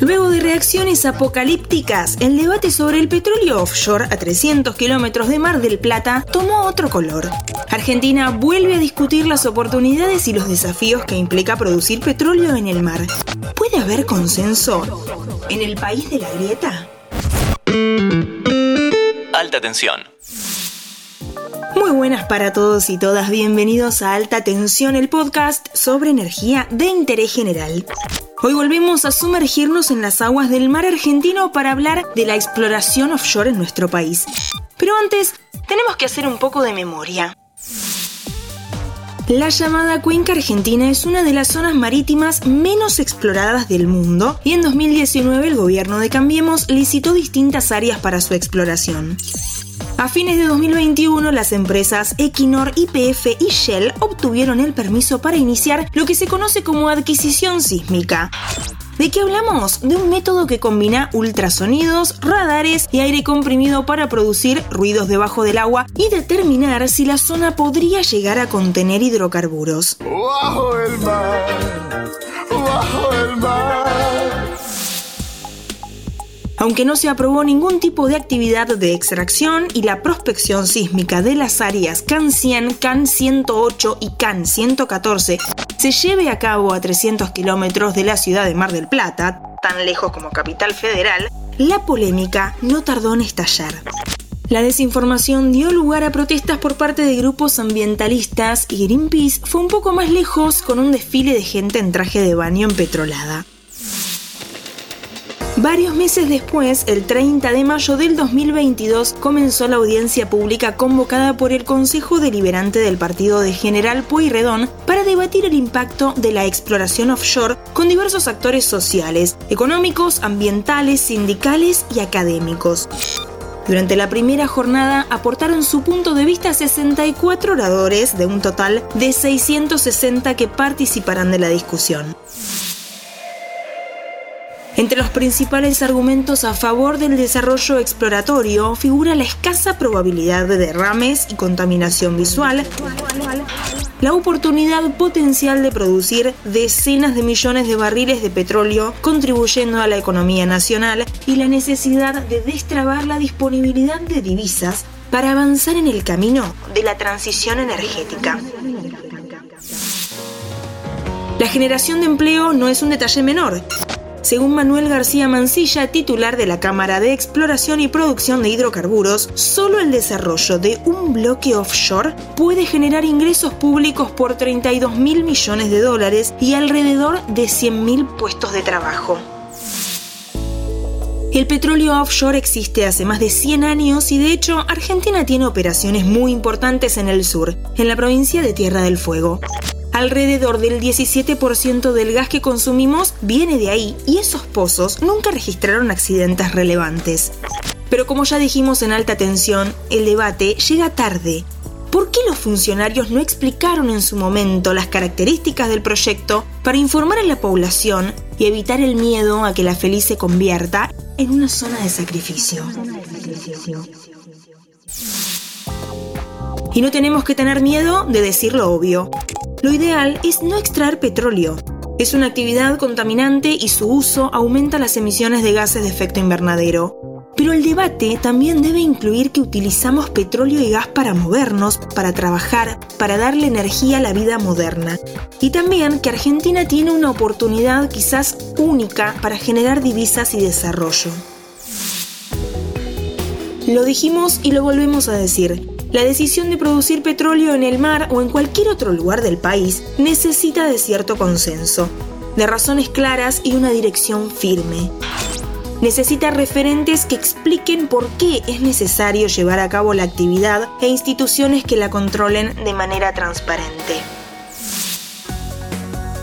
Luego de reacciones apocalípticas, el debate sobre el petróleo offshore a 300 kilómetros de Mar del Plata tomó otro color. Argentina vuelve a discutir las oportunidades y los desafíos que implica producir petróleo en el mar. ¿Puede haber consenso en el país de la grieta? Alta tensión. Muy buenas para todos y todas, bienvenidos a Alta Tensión, el podcast sobre energía de interés general. Hoy volvemos a sumergirnos en las aguas del mar argentino para hablar de la exploración offshore en nuestro país. Pero antes, tenemos que hacer un poco de memoria. La llamada Cuenca Argentina es una de las zonas marítimas menos exploradas del mundo y en 2019 el gobierno de Cambiemos licitó distintas áreas para su exploración. A fines de 2021, las empresas Equinor, IPF y Shell obtuvieron el permiso para iniciar lo que se conoce como adquisición sísmica. ¿De qué hablamos? De un método que combina ultrasonidos, radares y aire comprimido para producir ruidos debajo del agua y determinar si la zona podría llegar a contener hidrocarburos. ¡Bajo el mar! ¡Bajo el mar! Aunque no se aprobó ningún tipo de actividad de extracción y la prospección sísmica de las áreas CAN 100, CAN 108 y CAN 114 se lleve a cabo a 300 kilómetros de la ciudad de Mar del Plata, tan lejos como capital federal, la polémica no tardó en estallar. La desinformación dio lugar a protestas por parte de grupos ambientalistas y Greenpeace fue un poco más lejos con un desfile de gente en traje de baño en Petrolada. Varios meses después, el 30 de mayo del 2022, comenzó la audiencia pública convocada por el Consejo Deliberante del Partido de General Pueyrredón para debatir el impacto de la exploración offshore con diversos actores sociales, económicos, ambientales, sindicales y académicos. Durante la primera jornada aportaron su punto de vista 64 oradores de un total de 660 que participarán de la discusión. Entre los principales argumentos a favor del desarrollo exploratorio figura la escasa probabilidad de derrames y contaminación visual, la oportunidad potencial de producir decenas de millones de barriles de petróleo contribuyendo a la economía nacional y la necesidad de destrabar la disponibilidad de divisas para avanzar en el camino de la transición energética. La generación de empleo no es un detalle menor. Según Manuel García Mancilla, titular de la Cámara de Exploración y Producción de Hidrocarburos, solo el desarrollo de un bloque offshore puede generar ingresos públicos por 32 mil millones de dólares y alrededor de 100 mil puestos de trabajo. El petróleo offshore existe hace más de 100 años y de hecho Argentina tiene operaciones muy importantes en el sur, en la provincia de Tierra del Fuego. Alrededor del 17% del gas que consumimos viene de ahí y esos pozos nunca registraron accidentes relevantes. Pero como ya dijimos en alta tensión, el debate llega tarde. ¿Por qué los funcionarios no explicaron en su momento las características del proyecto para informar a la población y evitar el miedo a que la feliz se convierta en una zona de sacrificio? Y no tenemos que tener miedo de decir lo obvio. Lo ideal es no extraer petróleo. Es una actividad contaminante y su uso aumenta las emisiones de gases de efecto invernadero. Pero el debate también debe incluir que utilizamos petróleo y gas para movernos, para trabajar, para darle energía a la vida moderna. Y también que Argentina tiene una oportunidad quizás única para generar divisas y desarrollo. Lo dijimos y lo volvemos a decir la decisión de producir petróleo en el mar o en cualquier otro lugar del país necesita de cierto consenso, de razones claras y una dirección firme. Necesita referentes que expliquen por qué es necesario llevar a cabo la actividad e instituciones que la controlen de manera transparente.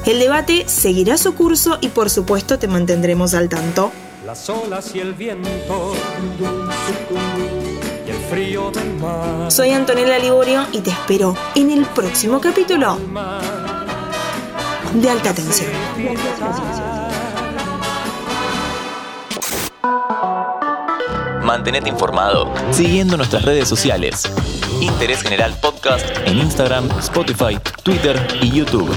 El debate seguirá su curso y por supuesto te mantendremos al tanto. Las olas y el viento soy Antonella Liborio y te espero en el próximo capítulo de Alta Tensión. Mantenete informado siguiendo nuestras redes sociales. Interés General Podcast en Instagram, Spotify, Twitter y YouTube.